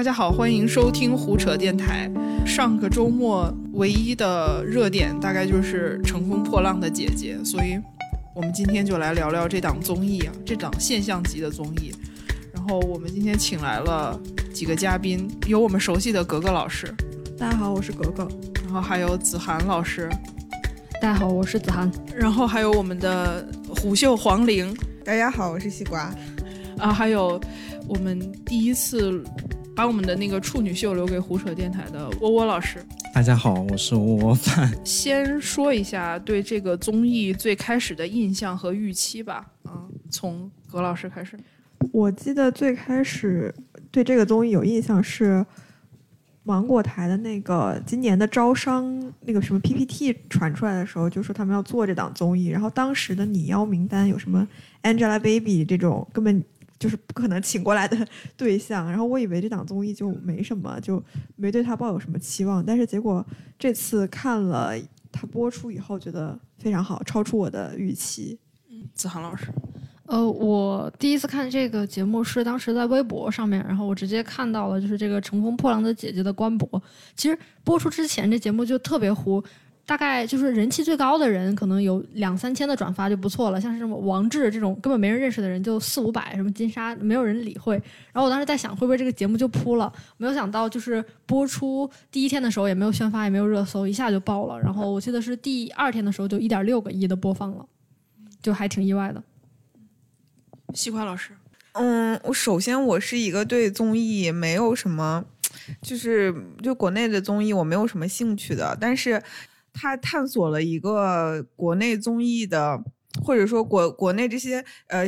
大家好，欢迎收听胡扯电台。上个周末唯一的热点大概就是《乘风破浪的姐姐》，所以我们今天就来聊聊这档综艺啊，这档现象级的综艺。然后我们今天请来了几个嘉宾，有我们熟悉的格格老师，大家好，我是格格。然后还有子涵老师，大家好，我是子涵。然后还有我们的虎嗅黄玲，大家好，我是西瓜。啊，还有我们第一次把我们的那个处女秀留给胡扯电台的窝窝老师。大家好，我是窝窝范。先说一下对这个综艺最开始的印象和预期吧。啊，从葛老师开始。我记得最开始对这个综艺有印象是芒果台的那个今年的招商那个什么 PPT 传出来的时候，就说他们要做这档综艺，然后当时的拟邀名单有什么 Angelababy 这种根本。就是不可能请过来的 对象，然后我以为这档综艺就没什么，就没对他抱有什么期望。但是结果这次看了他播出以后，觉得非常好，超出我的预期。嗯，子涵老师，呃，我第一次看这个节目是当时在微博上面，然后我直接看到了就是这个《乘风破浪的姐姐》的官博。其实播出之前这节目就特别糊。大概就是人气最高的人，可能有两三千的转发就不错了。像是什么王志这种根本没人认识的人，就四五百；什么金莎，没有人理会。然后我当时在想，会不会这个节目就扑了？没有想到，就是播出第一天的时候也没有宣发，也没有热搜，一下就爆了。然后我记得是第二天的时候就一点六个亿的播放了，就还挺意外的。西瓜老师，嗯，我首先我是一个对综艺没有什么，就是就国内的综艺我没有什么兴趣的，但是。他探索了一个国内综艺的，或者说国国内这些呃，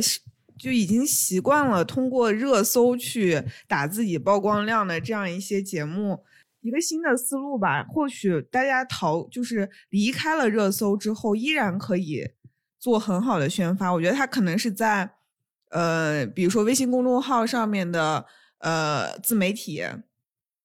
就已经习惯了通过热搜去打自己曝光量的这样一些节目，一个新的思路吧。或许大家逃就是离开了热搜之后，依然可以做很好的宣发。我觉得他可能是在呃，比如说微信公众号上面的呃自媒体，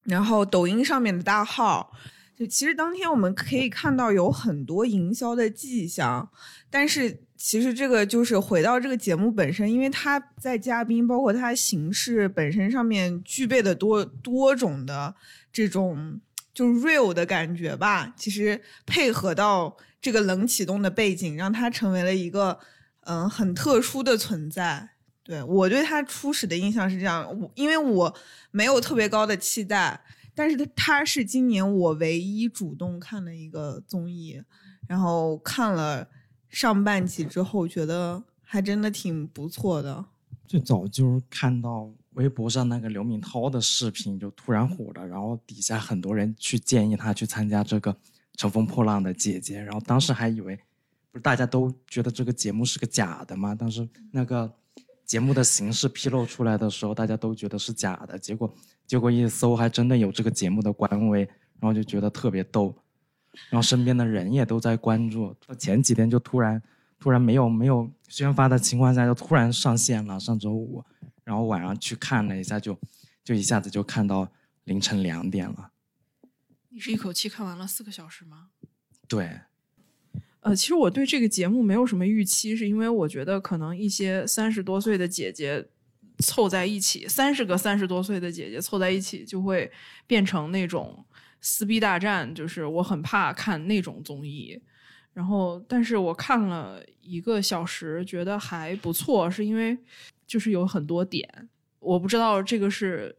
然后抖音上面的大号。就其实当天我们可以看到有很多营销的迹象，但是其实这个就是回到这个节目本身，因为它在嘉宾包括它形式本身上面具备的多多种的这种就 real 的感觉吧。其实配合到这个冷启动的背景，让它成为了一个嗯很特殊的存在。对我对它初始的印象是这样，我因为我没有特别高的期待。但是它它是今年我唯一主动看的一个综艺，然后看了上半集之后，觉得还真的挺不错的。最早就是看到微博上那个刘敏涛的视频就突然火了，然后底下很多人去建议他去参加这个《乘风破浪的姐姐》，然后当时还以为不是大家都觉得这个节目是个假的吗？当时那个。节目的形式披露出来的时候，大家都觉得是假的，结果结果一搜还真的有这个节目的官微，然后就觉得特别逗，然后身边的人也都在关注。前几天就突然突然没有没有宣发的情况下，就突然上线了，上周五，然后晚上去看了一下，就就一下子就看到凌晨两点了。你是一口气看完了四个小时吗？对。呃，其实我对这个节目没有什么预期，是因为我觉得可能一些三十多岁的姐姐凑在一起，三十个三十多岁的姐姐凑在一起，就会变成那种撕逼大战，就是我很怕看那种综艺。然后，但是我看了一个小时，觉得还不错，是因为就是有很多点，我不知道这个是。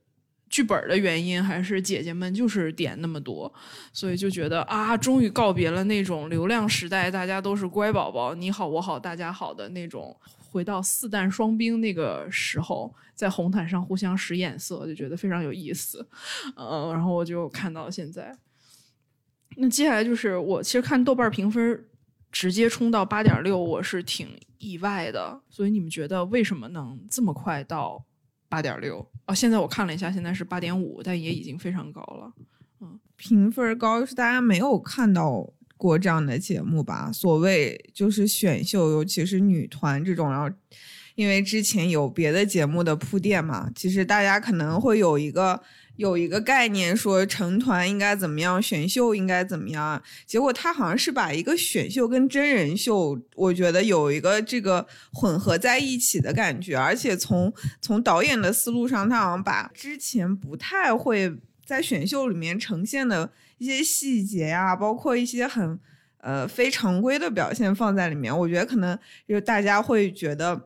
剧本的原因，还是姐姐们就是点那么多，所以就觉得啊，终于告别了那种流量时代，大家都是乖宝宝，你好我好大家好的那种，回到四弹双冰那个时候，在红毯上互相使眼色，就觉得非常有意思。嗯，然后我就看到现在，那接下来就是我其实看豆瓣评分直接冲到八点六，我是挺意外的。所以你们觉得为什么能这么快到？八点六哦，现在我看了一下，现在是八点五，但也已经非常高了。嗯，评分高是大家没有看到过这样的节目吧？所谓就是选秀，尤其是女团这种，然后因为之前有别的节目的铺垫嘛，其实大家可能会有一个有一个概念说成团应该怎么样，选秀应该怎么样，结果他好像是把一个选秀跟真人秀，我觉得有一个这个混合在一起的感觉，而且从从导演的思路上，他好像把之前不太会在选秀里面呈现的一些细节呀、包括一些很呃非常规的表现放在里面，我觉得可能就大家会觉得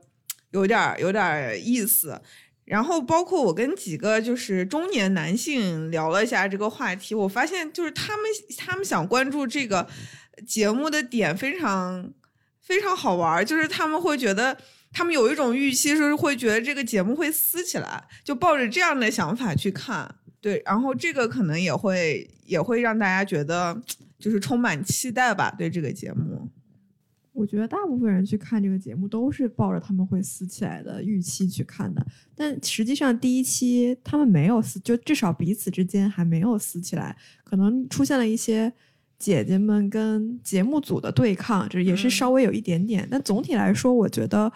有点有点意思。然后包括我跟几个就是中年男性聊了一下这个话题，我发现就是他们他们想关注这个节目的点非常非常好玩，就是他们会觉得他们有一种预期，就是会觉得这个节目会撕起来，就抱着这样的想法去看。对，然后这个可能也会也会让大家觉得就是充满期待吧，对这个节目。我觉得大部分人去看这个节目都是抱着他们会撕起来的预期去看的，但实际上第一期他们没有撕，就至少彼此之间还没有撕起来，可能出现了一些姐姐们跟节目组的对抗，就是也是嗯稍微有一点点，但总体来说，我觉得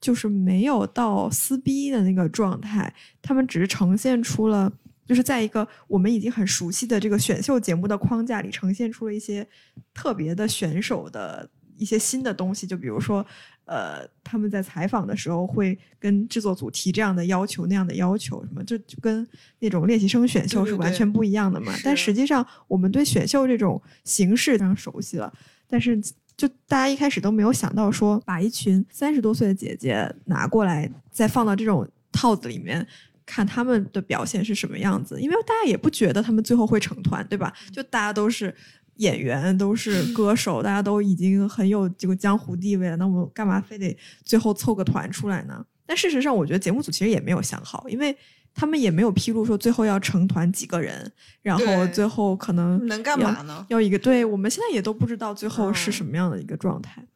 就是没有到撕逼的那个状态，他们只是呈现出了。就是在一个我们已经很熟悉的这个选秀节目的框架里，呈现出了一些特别的选手的一些新的东西，就比如说，呃，他们在采访的时候会跟制作组提这样的要求、那样的要求，什么就就跟那种练习生选秀是完全不一样的嘛。但实际上，我们对选秀这种形式非常熟悉了，但是就大家一开始都没有想到说，把一群三十多岁的姐姐拿过来，再放到这种套子里面。看他们的表现是什么样子，因为大家也不觉得他们最后会成团，对吧？就大家都是演员，都是歌手，大家都已经很有这个江湖地位了，那我们干嘛非得最后凑个团出来呢？但事实上，我觉得节目组其实也没有想好，因为他们也没有披露说最后要成团几个人，然后最后可能能干嘛呢？要一个，对我们现在也都不知道最后是嗯什么样的一个状态。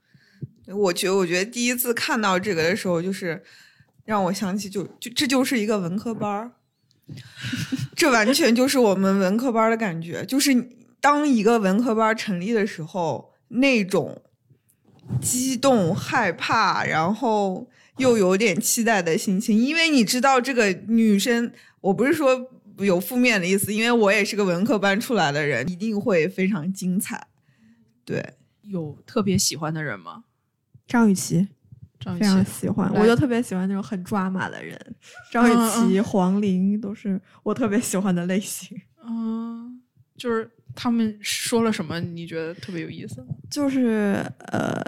我觉得，我觉得第一次看到这个的时候，就是让我想起就，就这就是一个文科班儿，这完全就是我们文科班的感觉。就是当一个文科班成立的时候，那种激动、害怕，然后又有点期待的心情，因为你知道这个女生，我不是说有负面的意思，因为我也是个文科班出来的人，一定会非常精彩。对，有特别喜欢的人吗？张雨绮非常，喜欢，我就特别喜欢那种很抓马的人，张雨嗯绮、黄龄都是我特别喜欢的类型。嗯，就是他们说了什么，你觉得特别有意思？就是呃，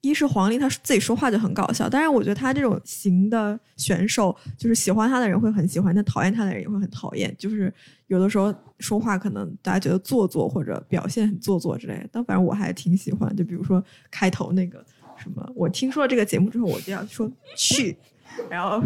一是黄龄她自己说话就很搞笑，但是我觉得她这种型的选手，就是喜欢她的人会很喜欢，但讨厌她的人也会很讨厌。就是有的时候说话可能大家觉得做作或者表现很做作之类的，但反正我还挺喜欢。就比如说开头那个什么，我听说了这个节目之后，我就要说去。然后，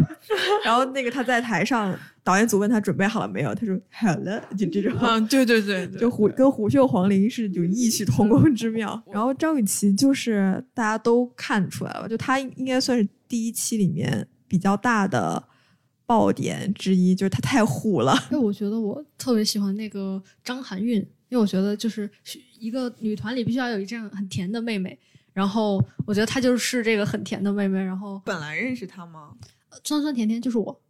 然后那个他在台上，导演组问他准备好了没有，他说好了，就这种。嗯，对对对对，就虎跟虎嗅黄龄是有异曲同工之妙。然后张雨绮就是大家都看出来了，就她应该算是第一期里面比较大的爆点之一，就是她太虎了。因为我觉得我特别喜欢那个张含韵，因为我觉得就是一个女团里必须要有一这样很甜的妹妹，然后我觉得她就是这个很甜的妹妹，然后本来认识她吗？酸酸甜甜就是我，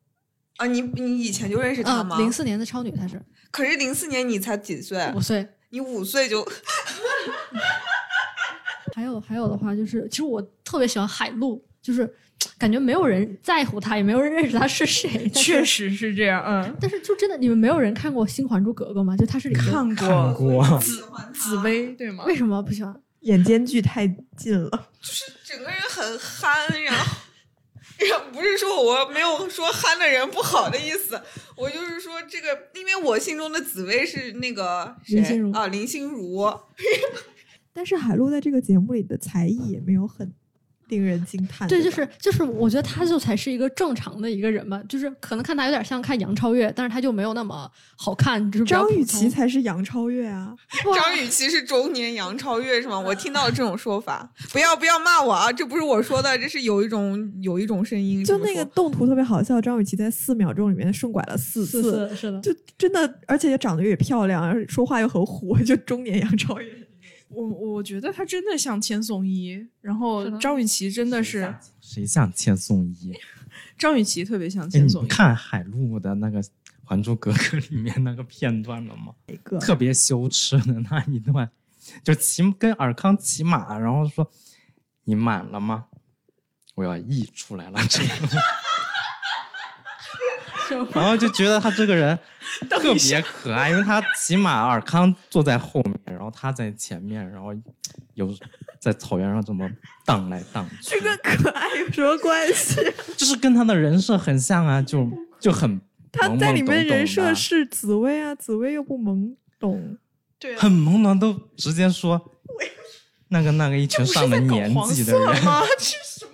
啊，你你以前就认识她啊，吗？零四年的超女她是可是零四年你才几岁五？岁。你五岁就 还有还有的话就是，其实我特别喜欢海陆，就是感觉没有人在乎她，也没有人认识她是谁。确，实是这样。嗯，但是就真的你们没有人看过《新还珠格格》吗？就她是里面看过，紫紫薇对吗？为什么不喜欢？眼间距太近了，就是整个人很憨，然后。然后不是说我没有说憨的人不好的意思，我就是说这个，因为我心中的紫薇是那个谁林心如啊，林心如。但是海璐在这个节目里的才艺也没有很令人惊叹。对，就是就是，我觉得他就才是一个正常的一个人吧，就是可能看他有点像看杨超越，但是他就没有那么好看，张雨绮才是杨超越啊！张雨绮是中年杨超越是吗？我听到了这种说法，不要不要骂我啊！这不是我说的，这是有一种有一种声音就那个动图特别好笑，张雨绮在四秒钟里面顺拐了四次，的，是的，就真的，而且也长得也漂亮，而且说话又很虎，就中年杨超越。我我觉得他真的像千颂伊，然后张雨绮真的是谁像千颂伊？张雨绮特别像哎，千颂伊。你看海陆的那个还珠格格》里面那个片段了吗？一个 特别羞耻的那一段，就骑跟尔康骑马，然后说：“你满了吗？我要溢出来了。”这个，然后就觉得他这个人 特别可爱，因为他骑马，尔康坐在后面，然后他在前面，然后有在草原上这么荡来荡去，这个可爱有什么关系？就是跟他的人设很像啊，就就很他在里面人设是紫薇啊，紫薇又不懵懂，对啊，很懵懂，都直接说那个那个一群上了年纪的人，吗？这什么？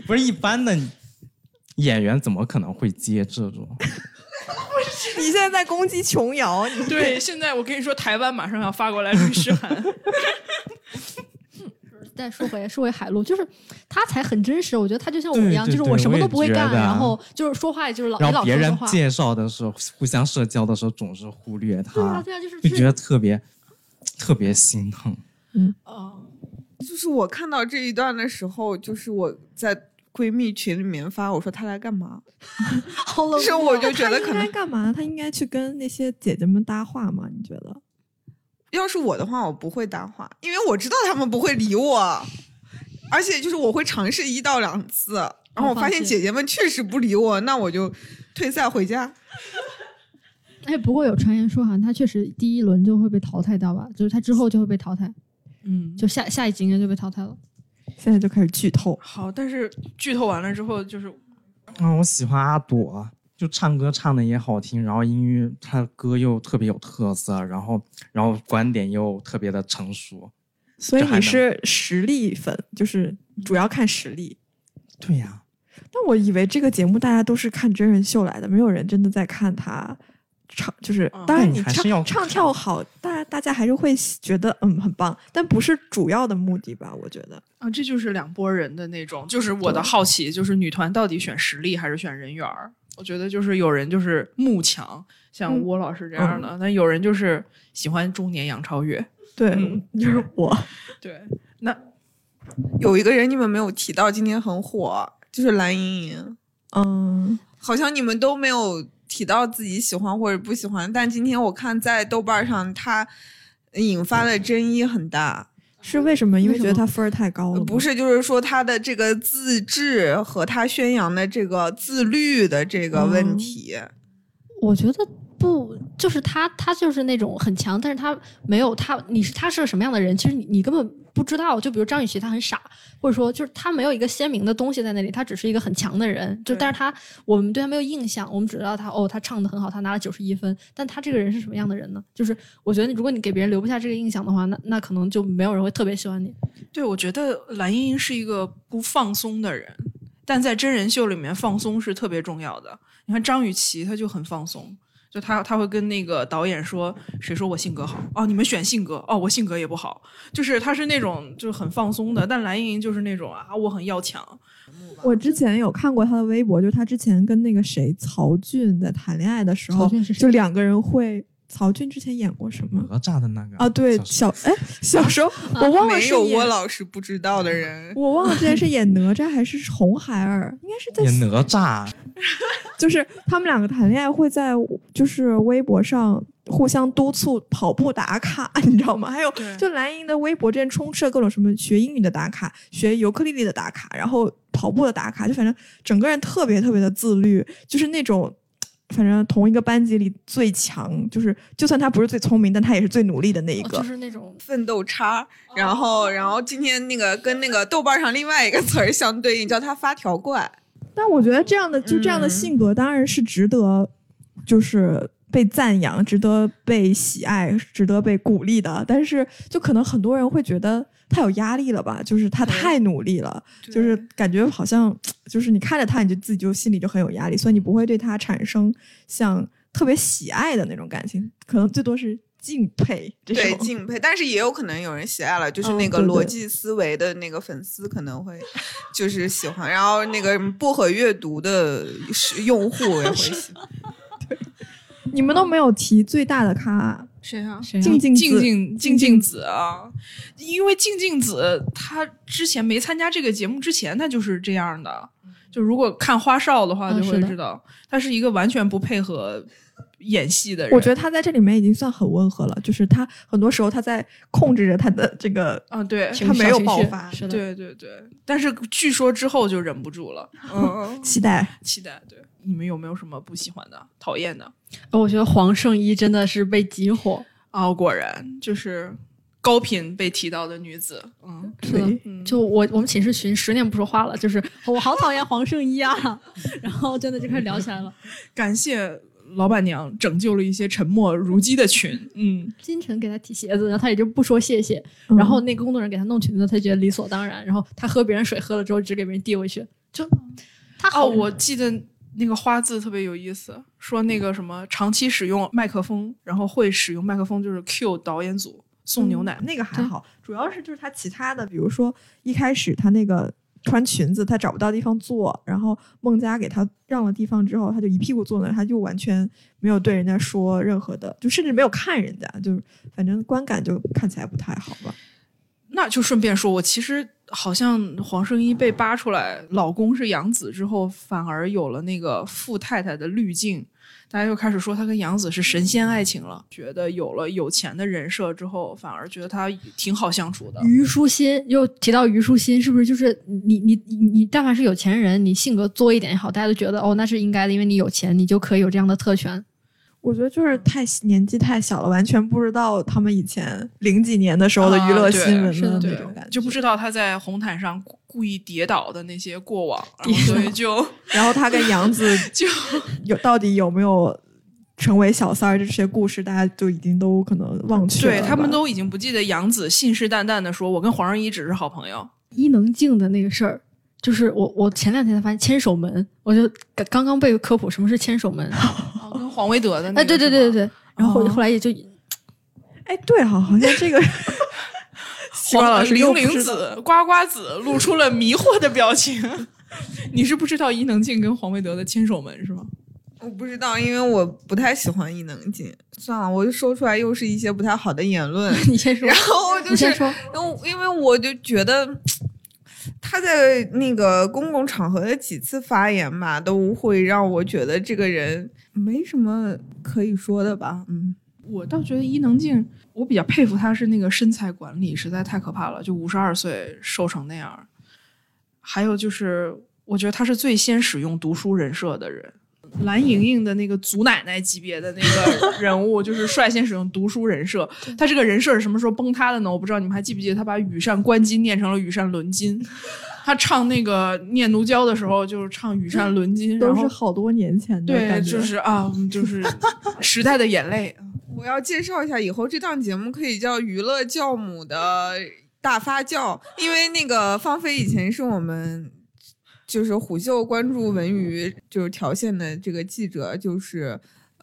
不是一般的演员怎么可能会接这种？你现在在攻击琼瑶，你对，现在我跟你说，台湾马上要发过来律师函。再说回说回海陆，就是他才很真实。我觉得他就像我对一样，对对就是我什么都不会干，然后就是说话也就是老然后别。人介绍的时候，互相社交的时候总是忽略他对啊，他，对啊，就是就觉得特别特别心疼。嗯哦，就是我看到这一段的时候，就是我在闺蜜群里面发，我说她来干嘛？好冷 是我就觉得他应该可能，干嘛？她应该去跟那些姐姐们搭话吗？你觉得？要是我的话，我不会搭话，因为我知道他们不会理我，而且就是我会尝试一到两次，然后我发现姐姐们确实不理我，那我就退赛回家。哎，不过有传言说，好像他确实第一轮就会被淘汰掉吧？就是他之后就会被淘汰，嗯，就下下一集应该就被淘汰了。现在就开始剧透，好，但是剧透完了之后，就是嗯，我喜欢阿朵，就唱歌唱的也好听，然后音乐他的歌又特别有特色，然后然后观点又特别的成熟。所以你是实力粉，就是主要看实力。对呀、但我以为这个节目大家都是看真人秀来的，没有人真的在看他唱。就是嗯当然那你你还是唱唱跳好，大家大家还是会觉得嗯很棒，但不是主要的目的吧？我觉得。啊，这就是两拨人的那种，就是我的好奇，就是女团到底选实力还是选人缘儿？我觉得就是有人就是慕强，像嗯郭老师这样的，那、有人就是喜欢中年杨超越。对，嗯 就是我。对，那有一个人你们没有提到，今天很火，就是蓝盈莹，嗯，好像你们都没有提到自己喜欢或者不喜欢，但今天我看在豆瓣上，它引发的争议很大。是为什么？因为觉得他分儿太高了。不是，就是说他的这个自制和他宣扬的这个自律的这个问嗯题。我觉得不，就是他，他就是那种很强，但是他没有他，你是他是个什么样的人，其实你你根本不知道。就比如张雨绮，他很傻，或者说就是他没有一个鲜明的东西在那里，他只是一个很强的人。就但是他我们对他没有印象，我们只知道他哦，他唱的很好，他拿了九十一分。但他这个人是什么样的人呢？就是我觉得如果你给别人留不下这个印象的话，那那可能就没有人会特别喜欢你。对我觉得蓝盈莹是一个不放松的人，但在真人秀里面放松是特别重要的。你看张雨绮，她就很放松。就他他会跟那个导演说：“谁说我性格好？哦，你们选性格，哦，我性格也不好。”就是他是那种就是很放松的，但蓝盈莹就是那种啊，我很要强。我之前有看过他的微博，就是他之前跟那个谁曹骏在谈恋爱的时候就两个人会。曹骏之前演过什么哪吒的那个啊？对，小小哎，小时候我忘了没有我老师不知道的人，我忘了之前是演哪吒还是红孩儿，应该是在演哪吒，就是他们两个谈恋爱会在就是微博上互相督促跑步打卡，你知道吗？还有就蓝莹的微博之前充斥了各种什么学英语的打卡、学尤克里里的打卡，然后跑步的打卡，就反正整个人特别特别的自律，就是那种。反正同一个班级里最强，就是就算他不是最聪明，但他也是最努力的那一个。哦就是那种奋斗叉。然后，然后今天那个跟那个豆瓣上另外一个词儿相对应，叫他发条怪。但我觉得这样的就这样的嗯。性格当然是值得，就是被赞扬、值得被喜爱、值得被鼓励的。但是就可能很多人会觉得他有压力了吧，就是他太努力了，就是感觉好像就是你看着他，你就自己就心里就很有压力，所以你不会对他产生像特别喜爱的那种感情，可能最多是敬佩。对，敬佩，但是也有可能有人喜爱了，就是嗯那个对对。逻辑思维的那个粉丝可能会就是喜欢，然后那个薄荷阅读的是用户 也会喜欢。你们都没有提最大的咖，谁啊？谁啊？静静静子。静静静子啊，因为静静子她之前没参加这个节目之前，她就是这样的。就如果看花少的话，就会知道，她是一个完全不配合演戏的人。我觉得他在这里面已经算很温和了，就是他很多时候他在控制着他的这个，嗯，对，他没有爆发是的，对对对。但是据说之后就忍不住了，嗯，期待期待。对，你们有没有什么不喜欢的、讨厌的？我觉得黄圣依真的是被激火啊，果然就是高频被提到的女子。嗯，是的。就我我们寝室群十年不说话了，就是我好讨厌黄圣依啊，然后真的就开始聊起来了。感谢。老板娘拯救了一些沉默如鸡的群，嗯，金晨给他提鞋子，然后他也就不说谢谢，然后那个工作人员给他弄裙子，他觉得理所当然，然后他喝别人水喝了之后只给别人递回去，就他哦，我记得那个花字特别有意思，说那个什么长期使用麦克风，然后会使用麦克风就是 Q 导演组送牛奶，那个还好，主要是就是他其他的，比如说一开始他那个。穿裙子，她找不到地方坐，然后孟佳给她让了地方之后，她就一屁股坐那，她就完全没有对人家说任何的，就甚至没有看人家，就是反正观感就看起来不太好吧。那就顺便说，我其实好像黄圣依被扒出来老公是杨紫之后，反而有了那个富太太的滤镜。大家又开始说他跟杨紫是神仙爱情了，觉得有了有钱的人设之后，反而觉得他挺好相处的。虞书欣又提到虞书欣，是不是就是你你你你，但凡是有钱人，你性格作一点也好，大家都觉得哦，那是应该的，因为你有钱，你就可以有这样的特权。我觉得就是太年纪太小了，完全不知道他们以前零几年的时候的娱乐新闻的那种感觉，就不知道他在红毯上故意跌倒的那些过往，所以就然后他跟杨紫 就 有到底有没有成为小三儿这些故事，大家就已经都可能忘却了，对他们都已经不记得杨紫信誓旦旦的说：“我跟黄圣依只是好朋友。”伊能静的那个事儿。就是我，我前两天才发现千手门，我就刚刚被科普什么是千手门，跟黄维德的那，哎，对对对对对，然后后后来也就，哎，对哈，好像这个，黄老师零零子呱呱子露出了迷惑的表情，你是不知道伊能静跟黄维德的牵手门是吗？我不知道，因为我不太喜欢伊能静。算了，我就说出来又是一些不太好的言论，你先说，然后就是，因为因为我就觉得。他在那个公共场合的几次发言吧，都会让我觉得这个人没什么可以说的吧。嗯，我倒觉得伊能静，我比较佩服他是那个身材管理实在太可怕了，就五十二岁瘦成那样。还有就是，我觉得他是最先使用读书人设的人。蓝莹莹的那个祖奶奶级别的那个 人物，就是率先使用读书人设。他这个人设是什么时候崩塌的呢？我不知道你们还记不记得，他把羽扇纶巾念成了羽扇纶巾。他唱那个念奴娇的时候，就是唱羽扇纶巾，都是好多年前的。对，就是啊，就是时代的眼泪。我要介绍一下，以后这档节目可以叫《娱乐教母的大发酵》，因为那个芳菲以前是我们。就是虎嗅关注文娱就是条线的这个记者，就是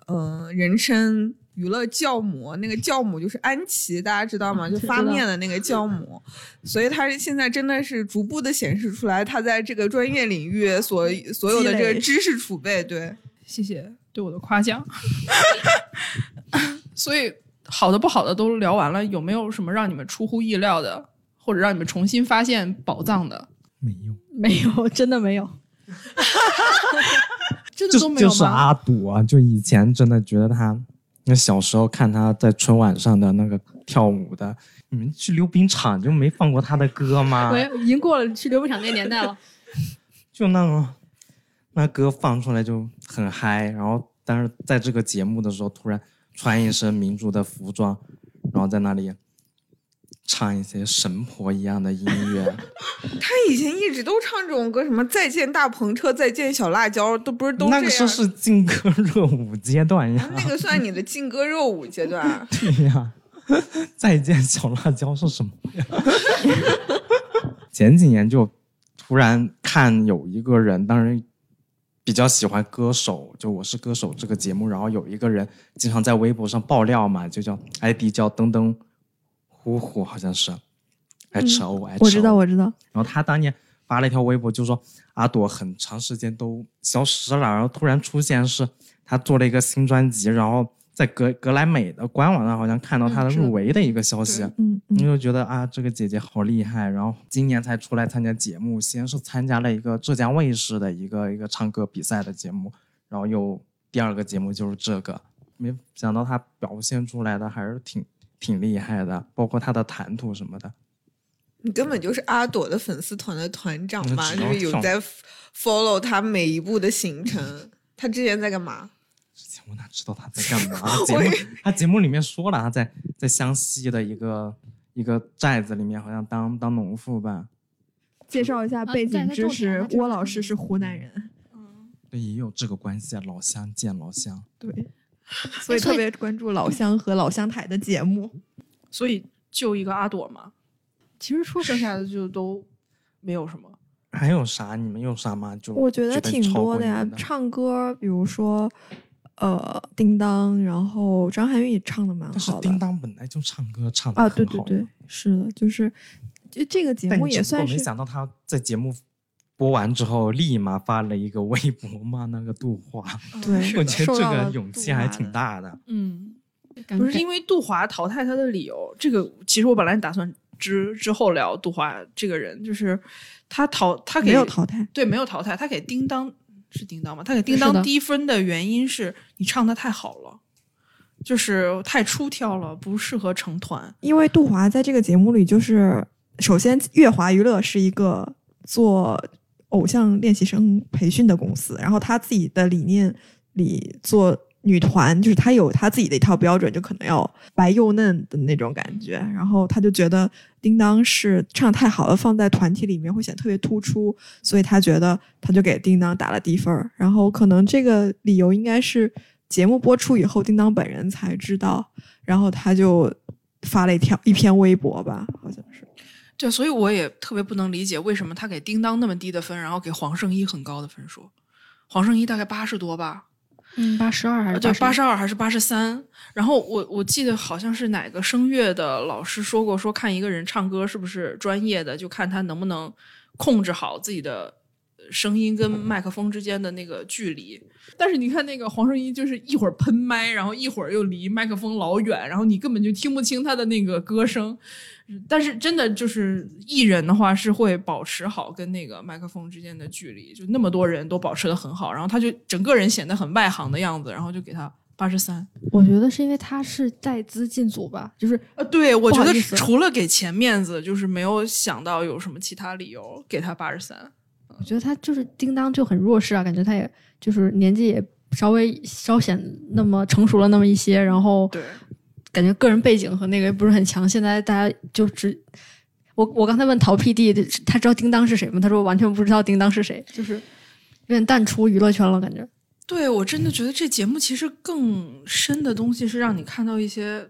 嗯，人称娱乐教母。那个教母就是安琪，大家知道吗？就发面的那个教母。所以他现在真的是逐步的显示出来，他在这个专业领域所所有的这个知识储备。对，谢谢对我的夸奖。所以好的不好的都聊完了，有没有什么让你们出乎意料的，或者让你们重新发现宝藏的？没有。没有，真的没有，真的都没有就是阿朵啊，就以前真的觉得他，那小时候看他在春晚上的那个跳舞的，你们去溜冰场就没放过他的歌吗？没，已经过了去溜冰场那年代了。就那个，那歌放出来就很嗨，然后但是在这个节目的时候，突然穿一身民族的服装，然后在那里。唱一些神婆一样的音乐，他以前一直都唱这种歌，什么再见大篷车，再见小辣椒，都不是都那个时候是劲歌热舞阶段呀，那个算你的劲歌热舞阶段？对呀，再见小辣椒是什么呀？前几年就突然看有一个人，当然比较喜欢歌手，就我是歌手这个节目，然后有一个人经常在微博上爆料嘛，就叫 ID 叫噔噔。呼呼，好像是，H O H，我知道，我知道。然后他当年发了一条微博，就说阿朵很长时间都消失了，然后突然出现，是他做了一个新专辑，然后在格格莱美的官网上好像看到他的入围的一个消息，嗯，你就觉得啊，这个姐姐好厉害。然后今年才出来参加节目，先是参加了一个浙江卫视的一个一个唱歌比赛的节目，然后又第二个节目就是这个。没想到他表现出来的还是挺挺厉害的，包括他的谈吐什么的。你根本就是阿朵的粉丝团的团长嘛，就是有在 follow 他每一步的行程。他之前在干嘛？之前我哪知道他在干嘛？他节目他节目里面说了，他在在湘西的一个一个寨子里面，好像当当农妇吧。介绍一下背景知识郭老师是湖南人，对，也有这个关系啊，老乡见老乡。对，所以特别关注老乡和老乡台的节目。所以就一个阿朵嘛，其实说剩下的就都没有什么。还有啥？你们有啥吗？就我觉得挺多的呀唱歌，比如说呃叮当，然后张含韵也唱的蛮但是好叮当本来就唱歌唱的啊，对对对，是的，就是就这个节目也算是想到他在节目播完之后，立马发了一个微博骂，那个杜华，对我觉得这个勇气还挺大的。嗯，不是因为杜华淘汰他的理由，这个其实我本来打算之之后聊杜华这个人，就是他淘他给没有淘汰，对没有淘汰，他给叮当是叮当吗？他给叮当低分的原因是你唱的太好了，就是太出挑了，不适合成团。因为杜华在这个节目里，就是首先乐华娱乐是一个做偶像练习生培训的公司，然后他自己的理念里做女团，就是他有他自己的一套标准，就可能要白又嫩的那种感觉，然后他就觉得叮当是唱太好了，放在团体里面会显得特别突出，所以他觉得他就给叮当打了低分儿，然后可能这个理由应该是节目播出以后，叮当本人才知道，然后他就发了一条一篇微博吧，好像是。对，所以我也特别不能理解为什么他给叮当那么低的分，然后给黄圣依很高的分数。黄圣依大概八十多吧，嗯八十二还是对，八十十二还是八十三。然后我我记得好像是哪个声乐的老师说过，说看一个人唱歌是不是专业的，就看他能不能控制好自己的声音跟麦克风之间的那个距离。但是你看那个黄圣依，就是一会儿喷麦，然后一会儿又离麦克风老远，然后你根本就听不清他的那个歌声。但是真的就是艺人的话是会保持好跟那个麦克风之间的距离，就那么多人都保持的很好，然后他就整个人显得很外行的样子，然后就给他八十三。我觉得是因为他是带资进组吧，就是呃，对，我觉得除了给钱面子，就是没有想到有什么其他理由给他八十三。我觉得他就是叮当就很弱势啊，感觉他也就是年纪也稍微稍显那么成熟了那么一些，然后对，感觉个人背景和那个也不是很强。现在大家就只我我刚才问陶 PD，他知道叮当是谁吗？他说完全不知道叮当是谁，就是有点淡出娱乐圈了，感觉。对我真的觉得这节目其实更深的东西是让你看到一些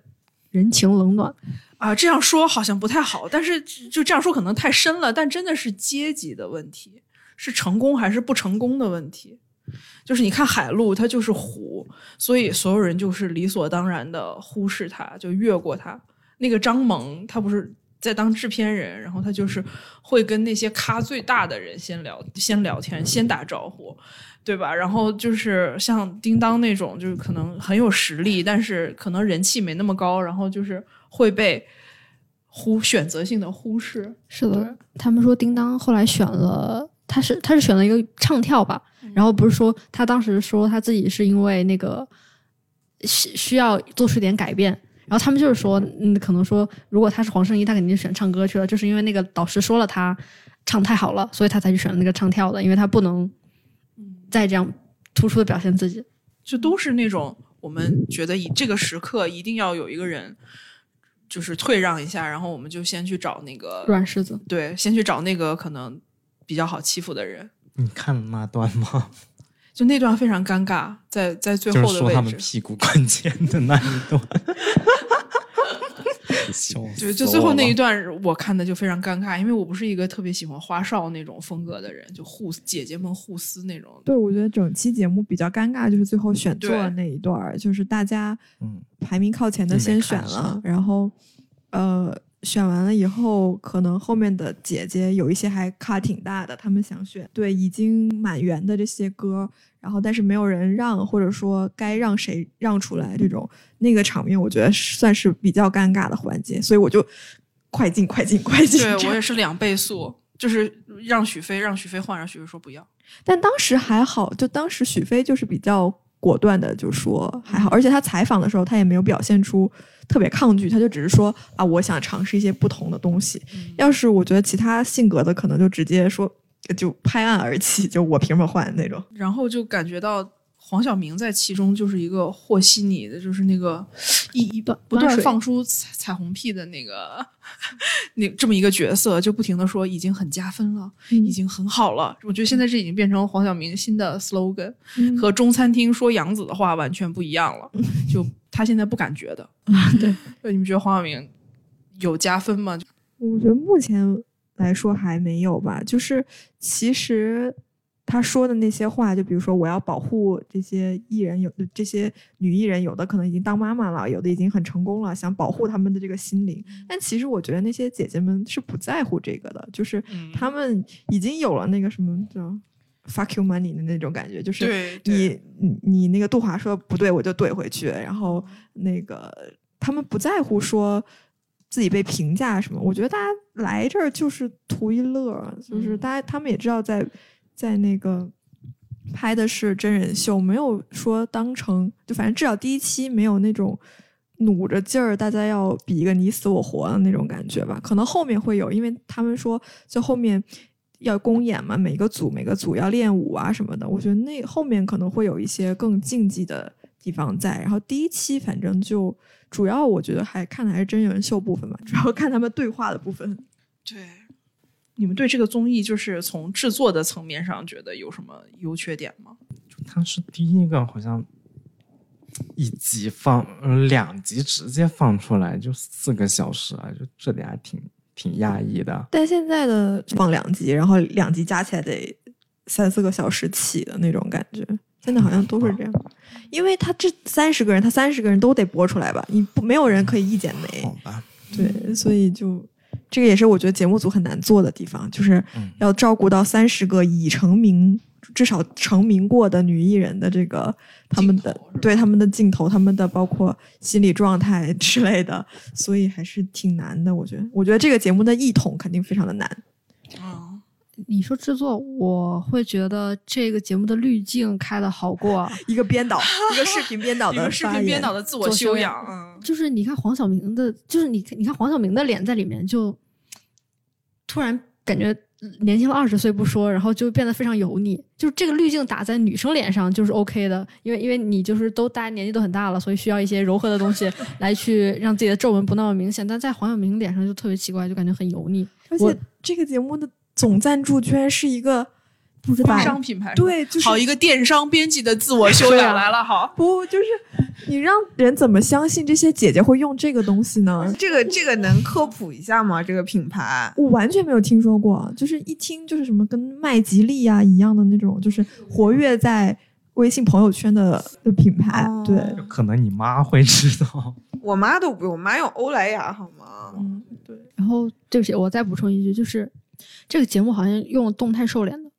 人情冷暖，啊，这样说好像不太好，但是就这样说可能太深了，但真的是阶级的问题，是成功还是不成功的问题。就是你看海陆，他就是虎，所以所有人就是理所当然的忽视他，就越过他。那个张萌，他不是在当制片人，然后他就是会跟那些咖最大的人先聊，先聊天，先打招呼，对吧？然后就是像叮当那种，就是可能很有实力，但是可能人气没那么高，然后就是会被忽选择性的忽视。是的，他们说叮当后来选了，他是他是选了一个唱跳吧，嗯。然后不是说他当时说他自己是因为那个需需要做出一点改变，然后他们就是说，嗯，可能说如果他是黄圣依，他肯定选唱歌去了，就是因为那个导师说了他唱太好了，所以他才去选那个唱跳的，因为他不能再这样突出的表现自己。就都是那种我们觉得以这个时刻一定要有一个人，就是退让一下，然后我们就先去找那个软柿子，对，先去找那个可能比较好欺负的人。你看了那段吗？就那段非常尴尬，在在最后的位是说他们置，屁股关键的那一段，笑死就就最后那一段，我看的就非常尴尬，因为我不是一个特别喜欢花哨那种风格的人，就互姐姐们互撕那种。对，我觉得整期节目比较尴尬，就是最后选座的那一段，就是大家嗯，排名靠前的先选了，然后呃选完了以后，可能后面的姐姐有一些还卡挺大的，他们想选对已经满员的这些歌，然后但是没有人让，或者说该让谁让出来这种那个场面，我觉得算是比较尴尬的环节，所以我就快进快进快进。对我也是两倍速，就是让许飞让许飞换，让许飞说不要。但当时还好，就当时许飞就是比较果断的就说还好，而且他采访的时候他也没有表现出特别抗拒，他就只是说啊，我想尝试一些不同的东西。要是我觉得其他性格的，可能就直接说就拍案而起，就我凭什么换那种。然后就感觉到黄晓明在其中就是一个和稀泥的，就是那个 一一端不断放出彩彩虹屁的那个 那这么一个角色，就不停的说已经很加分了，已经很好了。我觉得现在这已经变成黄晓明新的 slogan，、和中餐厅说杨紫的话完全不一样了。就他现在不敢觉得，对，对，你们觉得黄晓明有加分吗？我觉得目前来说还没有吧，就是其实他说的那些话，就比如说我要保护这些艺人，有的这些女艺人，有的可能已经当妈妈了，有的已经很成功了，想保护他们的这个心灵。但其实我觉得那些姐姐们是不在乎这个的，就是嗯她们已经有了那个什么叫 fuck you money 的那种感觉，就是你你你那个杜华说不对，我就怼回去，然后那个他们不在乎说自己被评价什么。我觉得大家来这儿就是图一乐，就是嗯大家他们也知道在在那个拍的是真人秀，没有说当成就反正至少第一期没有那种。努着劲儿，大家要比一个你死我活的那种感觉吧。可能后面会有，因为他们说就后面要公演嘛，每个组每个组要练舞啊什么的。我觉得那后面可能会有一些更竞技的地方在。然后第一期反正就主要我觉得还看的还是真人秀部分吧，主要看他们对话的部分。对，你们对这个综艺就是从制作的层面上觉得有什么优缺点吗？他是第一个好像一集放呃两集直接放出来就四个小时啊，就这点还挺挺压抑的。但现在的放两集，然后两集加起来得三四个小时起的那种感觉。现在好像都是这样，因为他这三十个人，他三十个人都得播出来吧？你不没有人可以一剪没。好吧，对，所以就这个也是我觉得节目组很难做的地方，就是嗯要照顾到三十个已成名、至少成名过的女艺人的这个他们的对他们的镜头、他们的包括心理状态 之类的，所以还是挺难的。我觉得，我觉得这个节目的一统肯定非常的难。啊，你说制作，我会觉得这个节目的滤镜开的好过啊。一个编导，一个视频编导 的一个视频编导的自我修修养养，嗯，就是你看黄晓明的，就是你你看黄晓明的脸在里面就突然感觉年轻了二十岁不说，然后就变得非常油腻。就是这个滤镜打在女生脸上就是 OK 的，因为因为你就是都大家年纪都很大了，所以需要一些柔和的东西 来去让自己的皱纹不那么明显。但在黄晓明脸上就特别奇怪，就感觉很油腻。而且这个节目的总赞助居然是一个不知电商品牌对，就是好一个电商编辑的自我修养来了，好。不就是你让人怎么相信这些姐姐会用这个东西呢？这个这个能科普一下吗？这个品牌我完全没有听说过，就是一听就是什么跟麦吉丽啊一样的那种，就是活跃在微信朋友圈的的品牌。哦对，可能你妈会知道。我妈都不用，我妈用欧莱雅好吗？嗯，对，然后对不起，我再补充一句，就是这个节目好像用了动态瘦脸的，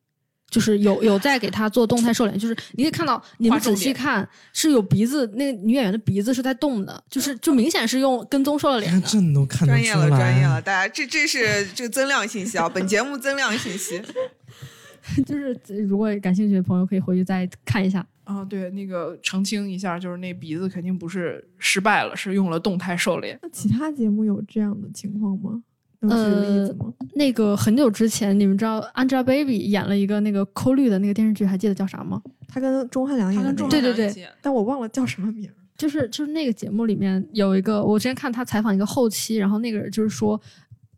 就是有有在给他做动态瘦脸，就是你可以看到，你们仔细看是有鼻子，那个女演员的鼻子是在动的，就是就明显是用跟踪瘦了脸。这你都看得专业了，专业了，大家这这是这个增量信息啊，本节目增量信息。就是如果感兴趣的朋友可以回去再看一下。啊，对，那个澄清一下，就是那鼻子肯定不是失败了，是用了动态瘦脸。那其他节目有这样的情况吗？能举例子吗？那个很久之前，你们知道 Angelababy 演了一个那个抠绿的那个电视剧，还记得叫啥吗？她跟钟汉良演的对对对汉良一起但我忘了叫什么名。就是就是那个节目里面有一个，我之前看他采访一个后期，然后那个人就是说，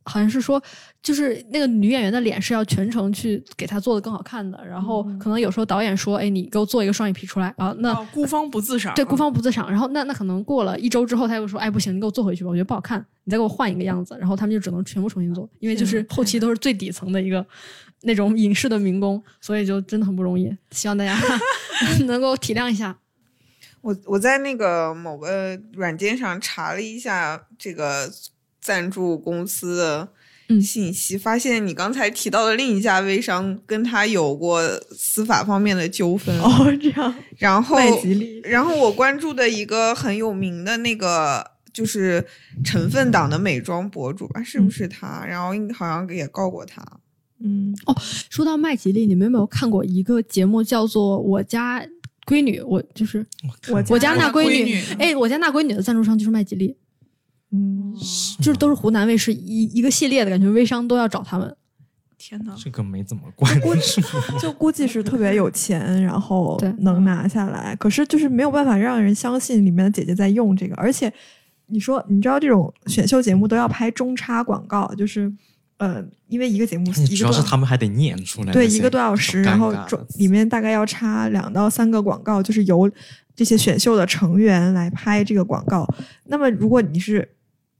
好像是说，就是那个女演员的脸是要全程去给她做的更好看的，然后可能有时候导演说，哎，你给我做一个双眼皮出来啊，那。哦孤芳不自赏。对，孤芳不自赏。然后那那可能过了一周之后，他又说，哎，不行，你给我做回去吧，我觉得不好看，你再给我换一个样子。然后他们就只能全部重新做，因为就是后期都是最底层的一个那种影视的民工，所以就真的很不容易。希望大家 能够体谅一下。我我在那个某个软件上查了一下这个赞助公司的嗯信息，发现你刚才提到的另一家微商跟他有过司法方面的纠纷。哦，这样，然后然后我关注的一个很有名的那个就是成分党的美妆博主吧，是不是他？然后好像也告过他。嗯，哦说到麦吉丽，你们有没有看过一个节目叫做《我家闺女，我就是我我家那闺闺女，哎，我家那闺女的赞助商就是麦吉丽，嗯，就是都是湖南卫视一一个系列的感觉，微商都要找他们。天哪！这个没怎么关注。就估计是特别有钱，然后对能拿下来。可是就是没有办法让人相信里面的姐姐在用这个，而且你说你知道这种选秀节目都要拍中插广告，就是呃，因为一个节目一主要是他们还得念出来，对一个多小时，然后中里面大概要插两到三个广告，就是由这些选秀的成员来拍这个广告。那么如果你是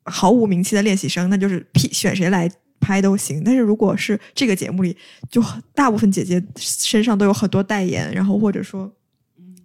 毫无名气的练习生，那就是屁选谁来拍都行。但是如果是这个节目里，就大部分姐姐身上都有很多代言，然后或者说。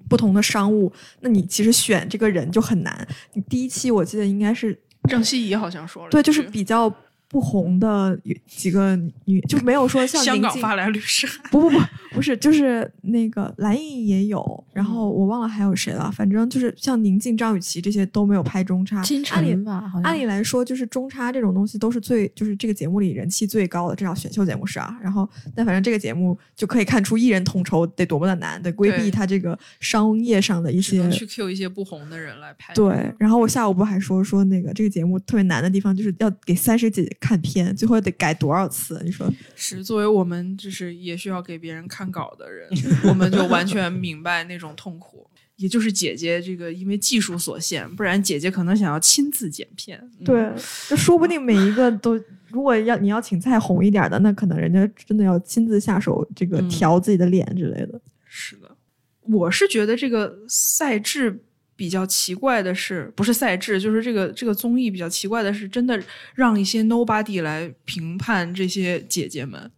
不同的商务，那你其实选这个人就很难。你第一期我记得应该是郑希怡好像说了，对，就是比较不红的几个女，就没有说像香港发来律师函，不不不，不是，就是那个蓝莹莹也有，然后嗯我忘了还有谁了，反正就是像宁静、张雨绮这些都没有拍中差。金按理晨吧，好像按理来说，就是中差这种东西都是最，就是这个节目里人气最高的，至少选秀节目是啊。然后，但反正这个节目就可以看出艺人统筹得多么的难，得规避他这个商业上的一些去 Q 一些不红的人来拍。对，然后我下午不还说说那个这个节目特别难的地方，就是要给三十姐姐看片，最后得改多少次？你说是作为我们就是也需要给别人看稿的人，我们就完全明白那种痛苦。也就是姐姐这个因为技术所限，不然姐姐可能想要亲自剪片。嗯，对，就说不定每一个都，如果要你要请再红一点的，那可能人家真的要亲自下手这个嗯调自己的脸之类的。是的，我是觉得这个赛制比较奇怪的是，不是赛制，就是这个这个综艺比较奇怪的是，真的让一些 nobody 来评判这些姐姐们。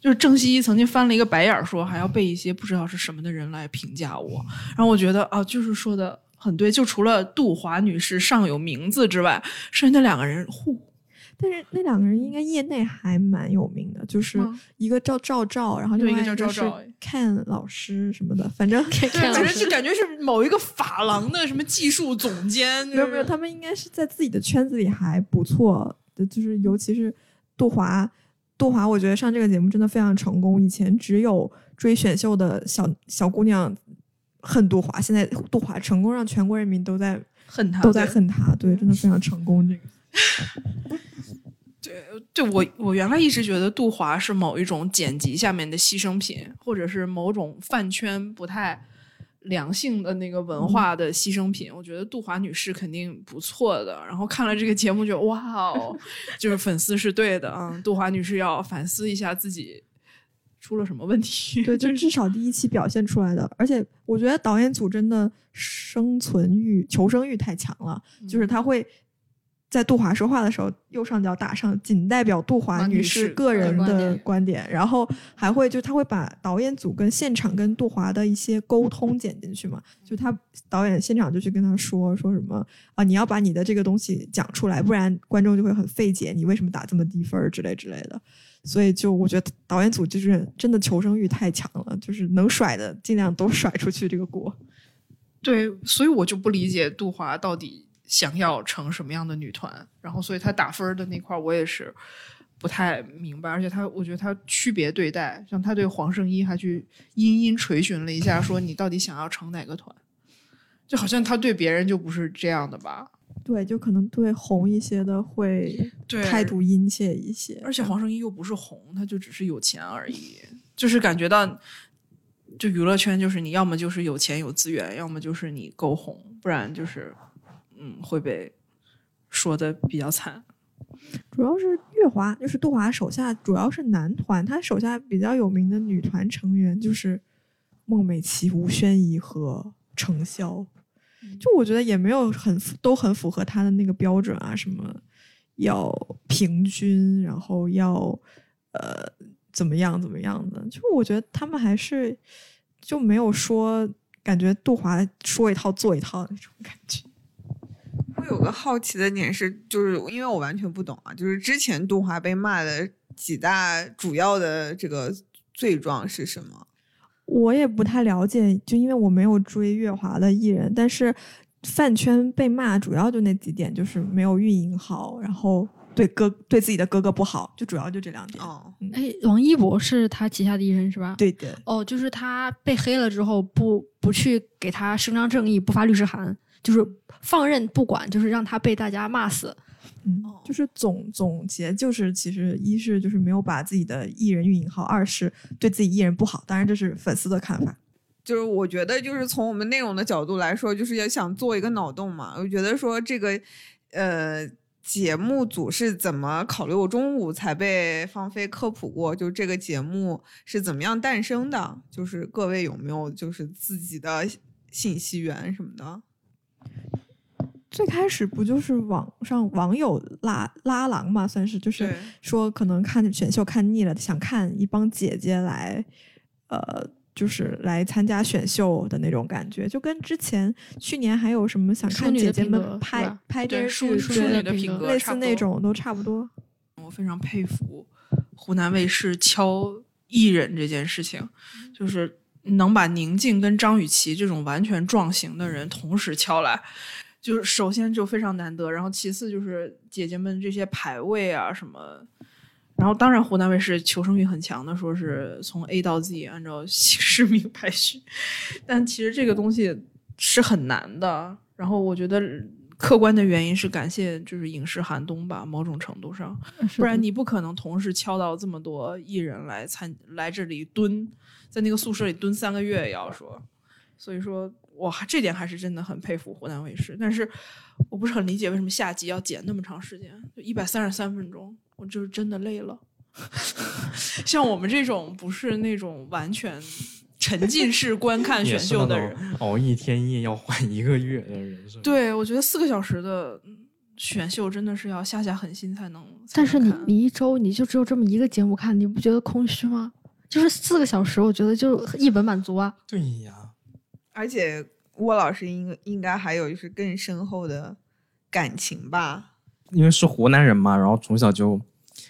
就是郑希怡曾经翻了一个白眼，说还要被一些不知道是什么的人来评价我，然后我觉得啊，就是说的很对，就除了杜华女士尚有名字之外，剩下那两个人互，但是那两个人应该业内还蛮有名的，就是一个叫赵照，然后另对一个外一个是叫赵照 Ken 老师什么的，反正反正就感觉是某一个发廊的什么技术总监，没有没有，他们应该是在自己的圈子里还不错的，就是尤其是杜华，杜华我觉得上这个节目真的非常成功。以前只有追选秀的小小姑娘恨杜华，现在杜华成功让全国人民都在恨他，都在恨他，对，真的非常成功。这个 对，对我我原来一直觉得杜华是某一种剪辑下面的牺牲品，或者是某种饭圈不太良性的那个文化的牺牲品。我觉得杜华女士肯定不错的。然后看了这个节目就，哇哦，就是粉丝是对的啊、嗯，杜华女士要反思一下自己出了什么问题。对，就 至少第一期表现出来的，而且我觉得导演组真的生存欲、求生欲太强了，就是他会。在杜华说话的时候，右上角打上仅代表杜华女士士个人的观点然后还会就他会把导演组跟现场跟杜华的一些沟通剪进去嘛，就他导演现场就去跟他说说什么啊，你要把你的这个东西讲出来，不然观众就会很费解，你为什么打这么低分儿之类之类的。所以就我觉得导演组就是真的求生欲太强了，就是能甩的尽量都甩出去这个锅。对，所以我就不理解杜华到底想要成什么样的女团，然后所以她打分的那块我也是不太明白，而且她我觉得她区别对待，像她对黄圣依还去殷殷垂询了一下，说你到底想要成哪个团，就好像她对别人就不是这样的吧？对，就可能对红一些的会对，态度殷切一些，而且黄圣依又不是红，她就只是有钱而已，就是感觉到。就娱乐圈，就是你要么就是有钱有资源，要么就是你够红，不然就是，嗯，会被说的比较惨。主要是月华，就是杜华手下主要是男团，他手下比较有名的女团成员就是孟美岐、吴宣仪和程潇。就我觉得也没有很都很符合他的那个标准啊，什么要平均，然后要呃怎么样怎么样的。就我觉得他们还是就没有说感觉杜华说一套做一套的那种感觉。我有个好奇的点是，就是因为我完全不懂啊，就是之前杜华被骂的几大主要的这个罪状是什么？我也不太了解，就因为我没有追月华的艺人，但是饭圈被骂主要就那几点，就是没有运营好，然后对哥对自己的哥哥不好，就主要就这两点。哦，哎，王一博是他旗下的艺人是吧？。对的，哦，就是他被黑了之后，不不去给他伸张正义，不发律师函，就是放任不管，就是让他被大家骂死。嗯，就是总总结就是，其实一是就是没有把自己的艺人运营好，二是对自己艺人不好。当然这是粉丝的看法。就是我觉得，就是从我们内容的角度来说，就是要想做一个脑洞嘛。我觉得说这个，呃，节目组是怎么考虑？我中午才被芳菲科普过，就这个节目是怎么样诞生的？就是各位有没有就是自己的信息源什么的？最开始不就是网上网友拉拉郎嘛，算是就是说可能看选秀看腻了，想看一帮姐姐来，呃，就是来参加选秀的那种感觉，就跟之前去年还有什么想看姐姐们拍拍电视剧，淑淑女的品格类似那种都差不多。我非常佩服湖南卫视敲艺人这件事情，就是能把宁静跟张雨绮这种完全撞型的人同时敲来，就是首先就非常难得，然后其次就是姐姐们这些排位啊什么。然后，当然，湖南卫视求生欲很强的，说是从 A 到 Z 按照姓氏名排序，但其实这个东西是很难的。然后，我觉得客观的原因是感谢就是影视寒冬吧，某种程度上，不然你不可能同时敲到这么多艺人来参来这里蹲，在那个宿舍里蹲三个月也要说，所以说我还这点还是真的很佩服湖南卫视，但是我不是很理解为什么下集要剪那么长时间，就一百三十三分钟，我就是真的累了。像我们这种不是那种完全沉浸式观 看选秀的人，熬一天夜要换一个月的人是吧？对我觉得四个小时的嗯选秀真的是要下下狠心才能。才但是你你一周你就只有这么一个节目看，你不觉得空虚吗？就是四个小时，我觉得就一本满足啊。对呀，而且沃老师应应该还有就是更深厚的感情吧？因为是湖南人嘛，然后从小就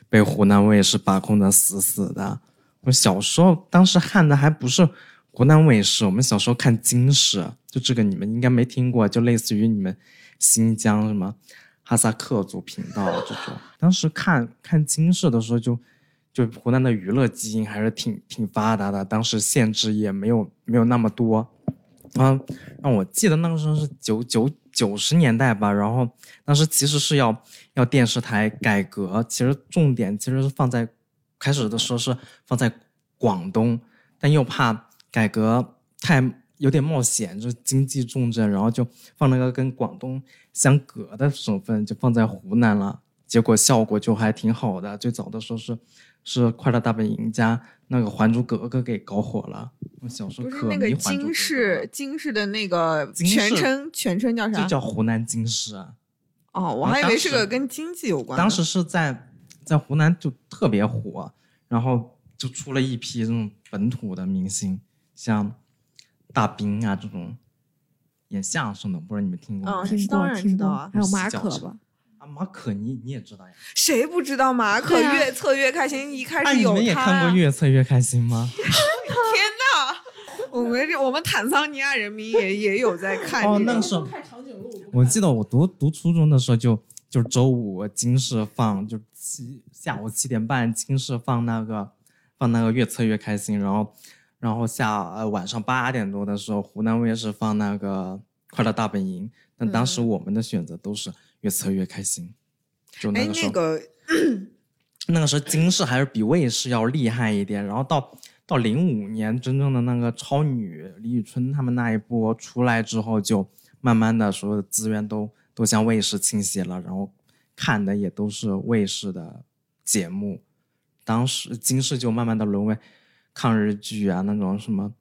被湖南卫视把控的死死的。我小时候当时看的还不是湖南卫视，我们小时候看金视，就这个你们应该没听过，就类似于你们新疆什么哈萨克族频道这种。当时看看金视的时候就，就湖南的娱乐基因还是挺挺发达的，当时限制也没有没有那么多。啊，让我记得那个时候是九九九十年代吧，然后当时其实是要要电视台改革，其实重点其实是放在开始的时候是放在广东，但又怕改革太有点冒险，就是经济重镇，然后就放了个跟广东相隔的省份，就放在湖南了。结果效果就还挺好的，最早的时候是是《快乐大本营》加那个《还珠格格》给搞火了。我小时候不是可迷《那个京还珠格格》视，京市的那个全称全称叫啥？就叫湖南京视啊。哦，我还以为是个跟经济有关的。当时是在在湖南就特别火，然后就出了一批这种本土的明星，像大兵啊这种演相声的，不知道你们听过吗？嗯听当然知道啊还有马可吧？啊，马可你你也知道呀？谁不知道马可越测越开心？一开啊，你始有们也看过《越测越开心》吗？天呐，我们这我们坦桑尼亚人民也也有在 看哦，那个时候。长颈鹿，我记得我读读初中的时候就就是周五金视放，就七下午七点半金视放那个放那个越测越开心，然后然后下呃晚上八点多的时候湖南卫视放那个快乐大本营，但当时嗯我们的选择都是越测越开心，就那哎个时候。那个 那个时候金氏还是比卫视要厉害一点，然后到到零五年真正的那个超女李宇春他们那一波出来之后，就慢慢的所有的资源都都向卫视倾斜了，然后看的也都是卫视的节目，当时金氏就慢慢的沦为抗日剧啊那种什么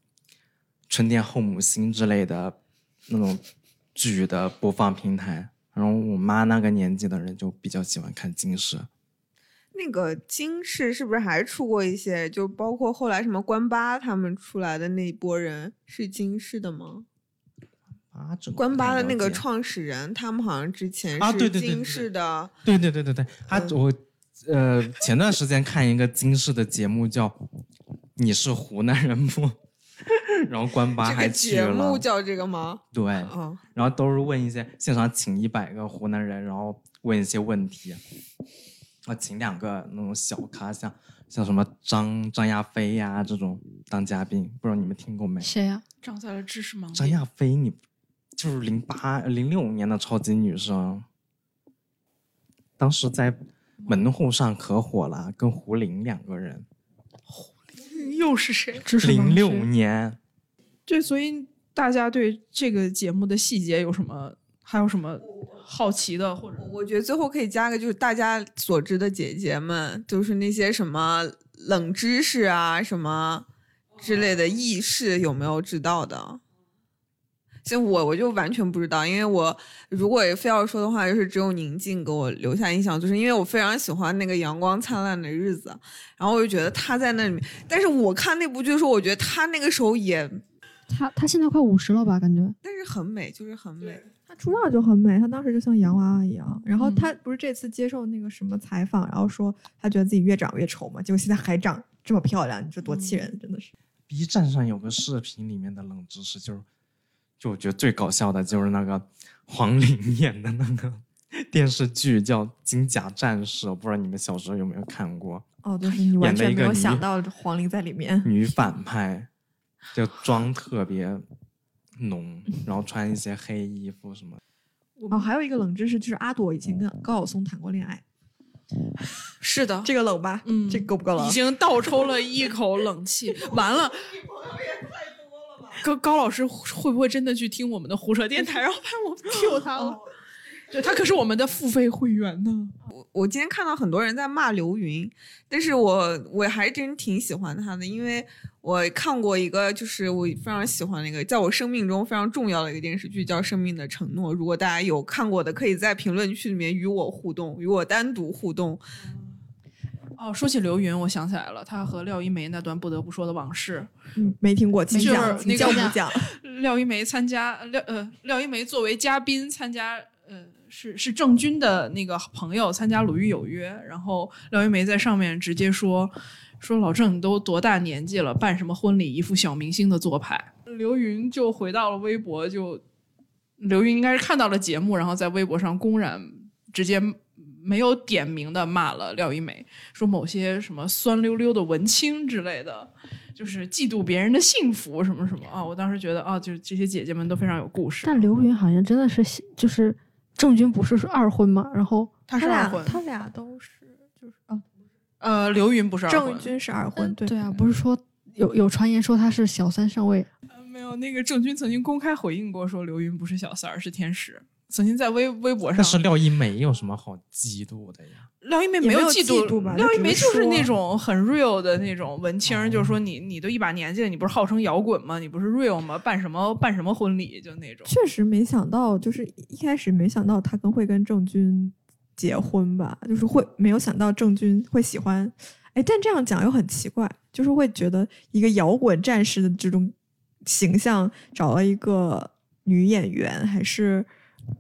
春天后母心之类的那种剧的播放平台，然后我妈那个年纪的人就比较喜欢看金氏。那个金氏是不是还出过一些？就包括后来什么关八他们出来的那一波人是金氏的吗？啊，这关八的那个创。始人，他们好像之前是啊对对对对京视的。对对对对对，他嗯我呃前段时间看一个金氏的节目叫《你是湖南人不》，然后关八 这个还去节，目叫这个吗？对，嗯，然后都是问一些现场请一百个湖南人，然后问一些问题。啊，请两个那种小咖，像像什么张张亚飞呀、这种当嘉宾，不知道你们听过没？谁呀、长在了知识盲张。亚飞，你就是零八零六年的超级女声，当时在门户上可火了，跟胡琳两个人。又是谁？知识盲零六年，对，所以大家对这个节目的细节有什么，还有什么好奇的，或者我觉得最后可以加个，就是大家所知的姐姐们，就是那些什么冷知识啊，什么之类的轶事，有没有知道的？像我，我就完全不知道，因为我如果非要说的话，就是只有宁静给我留下印象，就是因为我非常喜欢那个《阳光灿烂的日子》，然后我就觉得他在那里面，但是我看那部剧的时候，我觉得他那个时候也，他他现在快五十了吧？感觉但是很美，就是很美。她出道就很美，她当时就像洋娃娃一样。然后嗯她不是这次接受那个什么采访，然后说她觉得自己越长越丑嘛，结果现在还长这么漂亮，你说多气人，真的是。B 站上有个视频，里面的冷知识就是，就我觉得最搞笑的就是那个黄龄演的那个 电视剧叫《金甲战士》，我不知道你们小时候有没有看过。哦，就是你完全没有想到黄龄在里面。女反派，就妆特别浓，然后穿一些黑衣服什么。哦，还有一个冷知识就是阿朵以前跟高晓松谈过恋爱，是的，这个冷吧？嗯这个够不够冷已？经倒抽了一口冷气，完了。女朋友也太多了吧高高老师会不会真的去听我们的胡扯电台，然后把我们 Q 他了？对他可是我们的付费会员呢。我我今天看到很多人在骂刘云，但是我我还真挺喜欢他的，因为我看过一个，就是我非常喜欢那个，在我生命中非常重要的一个电视剧，叫《生命的承诺》。如果大家有看过的，可以在评论区里面与我互动，与我单独互动。哦，说起刘云，我想起来了，他和廖一梅那段不得不说的往事。嗯，没听过，请就是讲，请教那个不讲。廖一梅参加廖呃廖一梅作为嘉宾参加呃是是郑钧的那个朋友参加《鲁豫有约》，然后廖一梅在上面直接说说老郑你都多大年纪了，办什么婚礼一副小明星的做派。刘云就回到了微博，就刘云应该是看到了节目，然后在微博上公然直接。没有点名的骂了廖一梅，说某些什么酸溜溜的文青之类的，就是嫉妒别人的幸福什么什么啊！我当时觉得啊，就是这些姐姐们都非常有故事。但刘云好像真的是就是郑钧不是是二婚吗，然后他俩二婚，他俩都是就是啊，呃，刘云不是二婚，郑钧是二婚，对。对啊，不是说有有传言说他是小三上位，呃没有那个郑钧曾经公开回应过，说刘云不是小三儿，是天使。曾经在微微博上但是，廖一梅有什么好嫉妒的呀？廖一梅没有有嫉嫉妒吧廖一梅就是那种很 real 的那种文青儿，就是说你你都一把年纪了，你不是号称摇滚吗？你不是 real 吗？办什么办什么婚礼就那种。确实没想到，就是一开始没想到他跟会跟郑钧结婚吧，就是会没有想到郑钧会喜欢，哎，但这样讲又很奇怪，就是会觉得一个摇滚战士的这种形象找了一个女演员，还是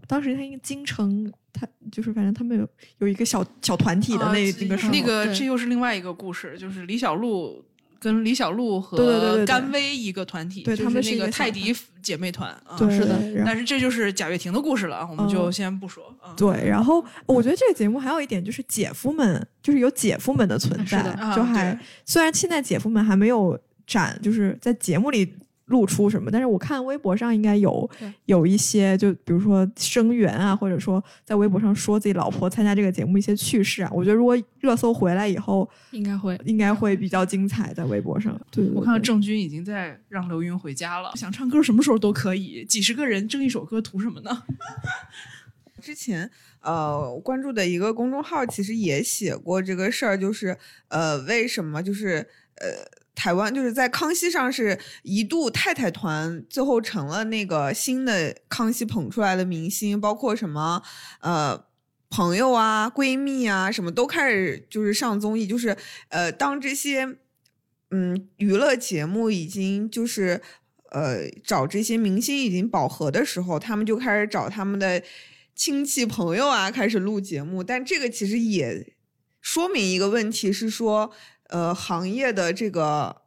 当时他应该京城，他就是反正他们有有一个小小团体的啊那、那个时候那个这又是另外一个故事，就是李小璐跟李小璐和对对对甘薇一个团体，就对他们是那个是一个泰迪姐妹团啊。对是的但是这就是贾跃亭的故事了啊，我们就嗯先不说。啊。对，然后我觉得这个节目还有一点就是姐夫们，就是有姐夫们的存在，啊就还、虽然现在姐夫们还没有展，就是在节目里露出什么，但是我看微博上应该有有一些，就比如说声援啊，或者说在微博上说自己老婆参加这个节目一些趣事啊，我觉得如果热搜回来以后，应该会。应该会比较精彩，在微博上。对对我看到郑钧已经在让刘云回家了，想唱歌什么时候都可以，几十个人争一首歌图什么呢？之前呃关注的一个公众号其实也写过这个事儿，就是呃为什么就是呃台湾就是在康熙上是一度太太团最后成了那个新的康熙捧出来的明星，包括什么呃。朋友啊，闺蜜啊，什么都开始就是上综艺，就是呃，当这些嗯娱乐节目已经就是呃找这些明星已经饱和的时候，他们就开始找他们的亲戚朋友啊，开始录节目。但这个其实也说明一个问题是说，呃，行业的这个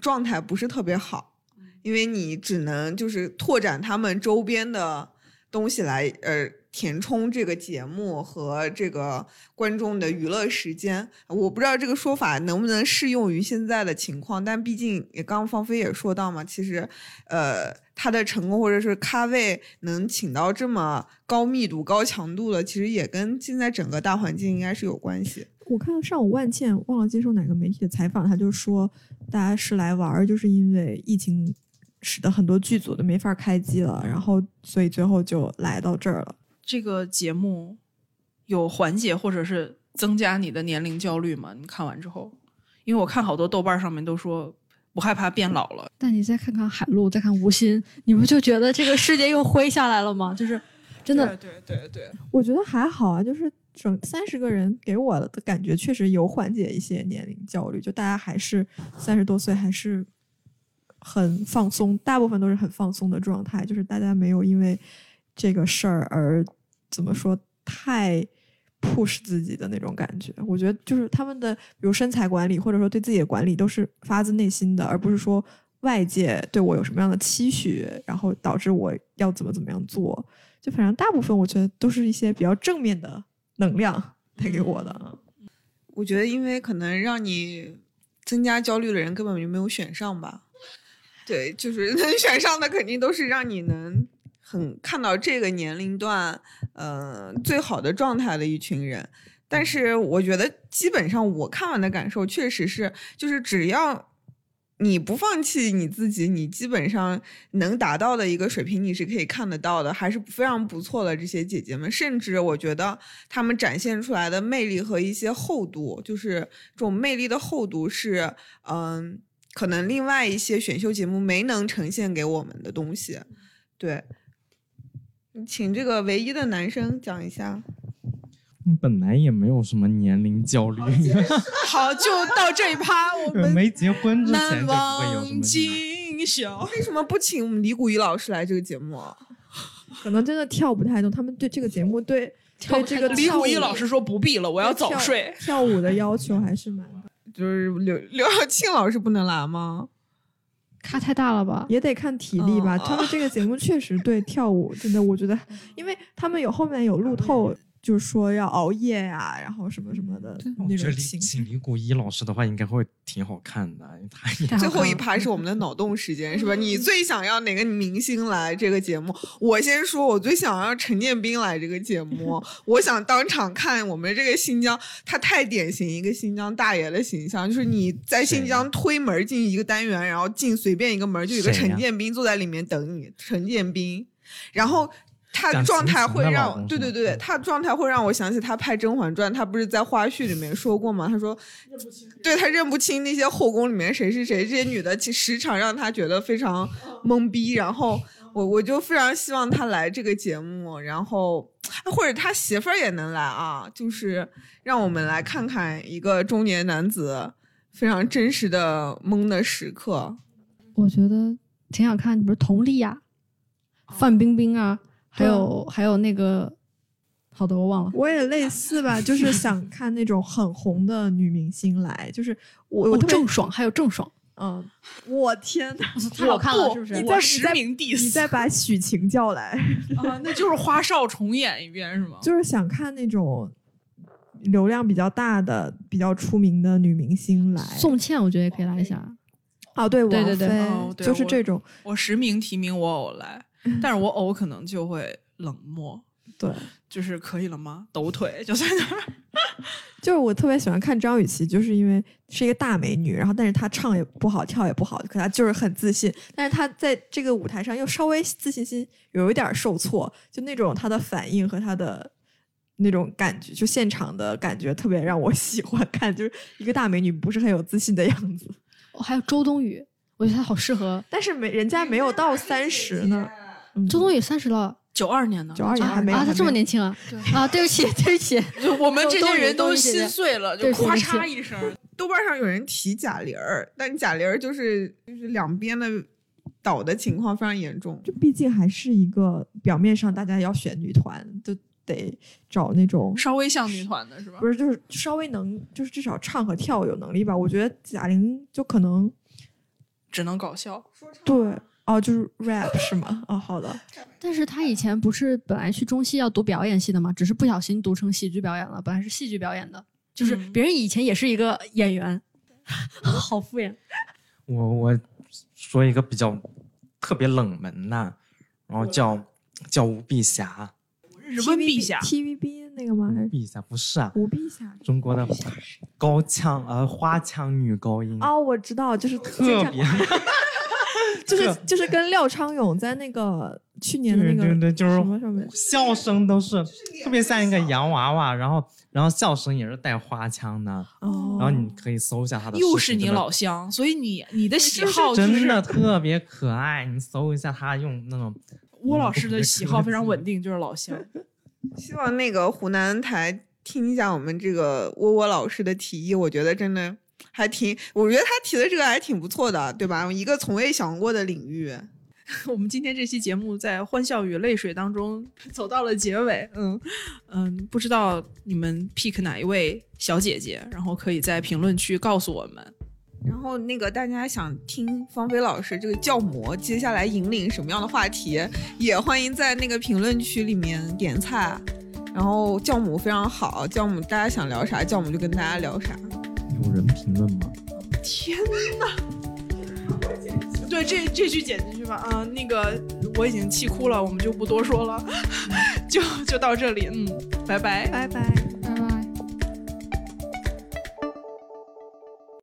状态不是特别好，因为你只能就是拓展他们周边的东西来，呃，填充这个节目和这个观众的娱乐时间。我不知道这个说法能不能适用于现在的情况，但毕竟也刚刚方飞也说到嘛，其实呃，他的成功或者是咖位能请到这么高密度、高强度的，其实也跟现在整个大环境应该是有关系。我看上午万茜忘了接受哪个媒体的采访，他就说大家是来玩儿，就是因为疫情使得很多剧组都没法开机了，然后所以最后就来到这儿了。这个节目有缓解或者是增加你的年龄焦虑吗？你看完之后，因为我看好多豆瓣上面都说不害怕变老了。但你再看看海陆，再看吴昕，你不就觉得这个世界又灰下来了吗？就是真的，对对对对，我觉得还好啊，就是整三十个人给我的感觉确实有缓解一些年龄焦虑，就大家还是三十多岁，还是很放松，大部分都是很放松的状态，就是大家没有因为这个事儿而怎么说太 push 自己的那种感觉。我觉得就是他们的，比如身材管理或者说对自己的管理都是发自内心的，而不是说外界对我有什么样的期许，然后导致我要怎么怎么样做。就反正大部分我觉得都是一些比较正面的能量带给我的。我觉得，因为可能让你增加焦虑的人根本就没有选上吧。对，就是能选上的肯定都是让你能很看到这个年龄段，呃，最好的状态的一群人。但是我觉得，基本上我看完的感受确实是，就是只要你不放弃你自己，你基本上能达到的一个水平，你是可以看得到的，还是非常不错的。这些姐姐们，甚至我觉得她们展现出来的魅力和一些厚度，就是这种魅力的厚度是，嗯。可能另外一些选秀节目没能呈现给我们的东西，对，请这个唯一的男生讲一下。本来也没有什么年龄焦虑，好，就到这一趴，我们没结婚之前难就不会有什忘么。今宵。为什么不请我们李谷一老师来这个节目啊？可能真的跳不太动，他们对这个节目对对这个李谷一老师说不必了，我要早睡。跳舞的要求还是蛮高，就是刘刘晓庆老师不能来吗？咖太大了吧？也得看体力吧。哦他们这个节目确实对跳舞真的，我觉得，因为他们有后面有路透，就是说要熬夜呀、然后什么什么的我觉得李那种情请李谷一老师的话，应该会挺好看的。他最后一趴是我们的脑洞时间，是吧？你最想要哪个明星来这个节目？我先说，我最想要陈建斌来这个节目。我想当场看我们这个新疆，他太典型一个新疆大爷的形象，就是你在新疆推门进一个单元，然后进随便一个门就有一个陈建斌坐在里面等你，陈建斌，然后。他讲状态会让对对对，嗯他状态会让我想起他拍《甄嬛传》，他不是在花絮里面说过吗？他说对他认不清那些后宫里面谁是谁，这些女的其实时常让他觉得非常懵逼。然后我我就非常希望他来这个节目，然后啊或者他媳妇儿也能来啊，就是让我们来看看一个中年男子非常真实的懵的时刻。我觉得挺想看，比如佟丽娅、范冰冰啊，还有还有那个，好的我忘了。我也类似吧，就是想看那种很红的女明星来，就是我我郑爽，还有郑爽，嗯，我天呐，太好看了，是不是？你再实名 diss，你再把许晴叫来，啊，那就是花少重演一遍是吗？就是想看那种流量比较大的、比较出名的女明星来。宋茜，我觉得也可以来一下。哦，对，对对对王菲哦对就是这种，我实名提名我偶来，但是我偶可能就会冷漠，对，就是可以了吗？抖腿就在那儿。就是我特别喜欢看张雨绮，就是因为是一个大美女，然后但是她唱也不好，跳也不好，可她就是很自信。但是她在这个舞台上又稍微自信心有一点受挫，就那种她的反应和她的那种感觉，就现场的感觉特别让我 喜欢看，就是一个大美女不是很有自信的样子。哦，还有周冬雨，我觉得她好适合。但是没人家没有到三十呢，嗯周冬雨三十了九二年的，九二年还没啊，还她这么年轻啊！啊，对不起，对不起，就我们这些人都心碎了，就咵对对对嚓一声。豆瓣上有人提贾玲儿，但贾玲儿就是就是两边的倒的情况非常严重。就毕竟还是一个表面上大家要选女团，就得找那种稍微像女团的是吧？不是就是稍微能就是至少唱和跳有能力吧。我觉得贾玲就可能只能搞笑。对哦，就是 rap 是吗？哦，好的。但是他以前不是本来去中戏要读表演系的吗？只是不小心读成喜剧表演了，本来是戏剧表演的，就是嗯别人以前也是一个演员，好敷衍。我我说一个比较特别冷门的，然后叫叫吴碧霞，日温碧霞，TVB 那个吗？碧霞不是啊，吴碧霞？中国的高腔呃花腔女高音，哦，我知道，就是特别 就是就是跟廖昌永在那个去年的那个对对对，就是什么上面，笑声都是特别像一个洋娃娃，然后然后笑声也是带花腔的，哦，然后你可以搜一下他的，又是你老乡，所以你你的喜好就是真的特别可爱，你搜一下他用那种郭老师的喜好非常稳定，就是老乡。希望那个湖南台听一下我们这个窝窝老师的提议，我觉得真的还挺，我觉得他提的这个还挺不错的，对吧？一个从未想过的领域。我们今天这期节目在欢笑与泪水当中走到了结尾，嗯嗯，不知道你们 pick 哪一位小姐姐，然后可以在评论区告诉我们。然后那个大家想听方菲老师这个教模接下来引领什么样的话题，也欢迎在那个评论区里面点菜。然后教母非常好，教母大家想聊啥，教母就跟大家聊啥。有人评论吗？天哪！对，这这句剪进去吧。啊、那个我已经气哭了，我们就不多说了，就就到这里。嗯，拜拜。拜拜。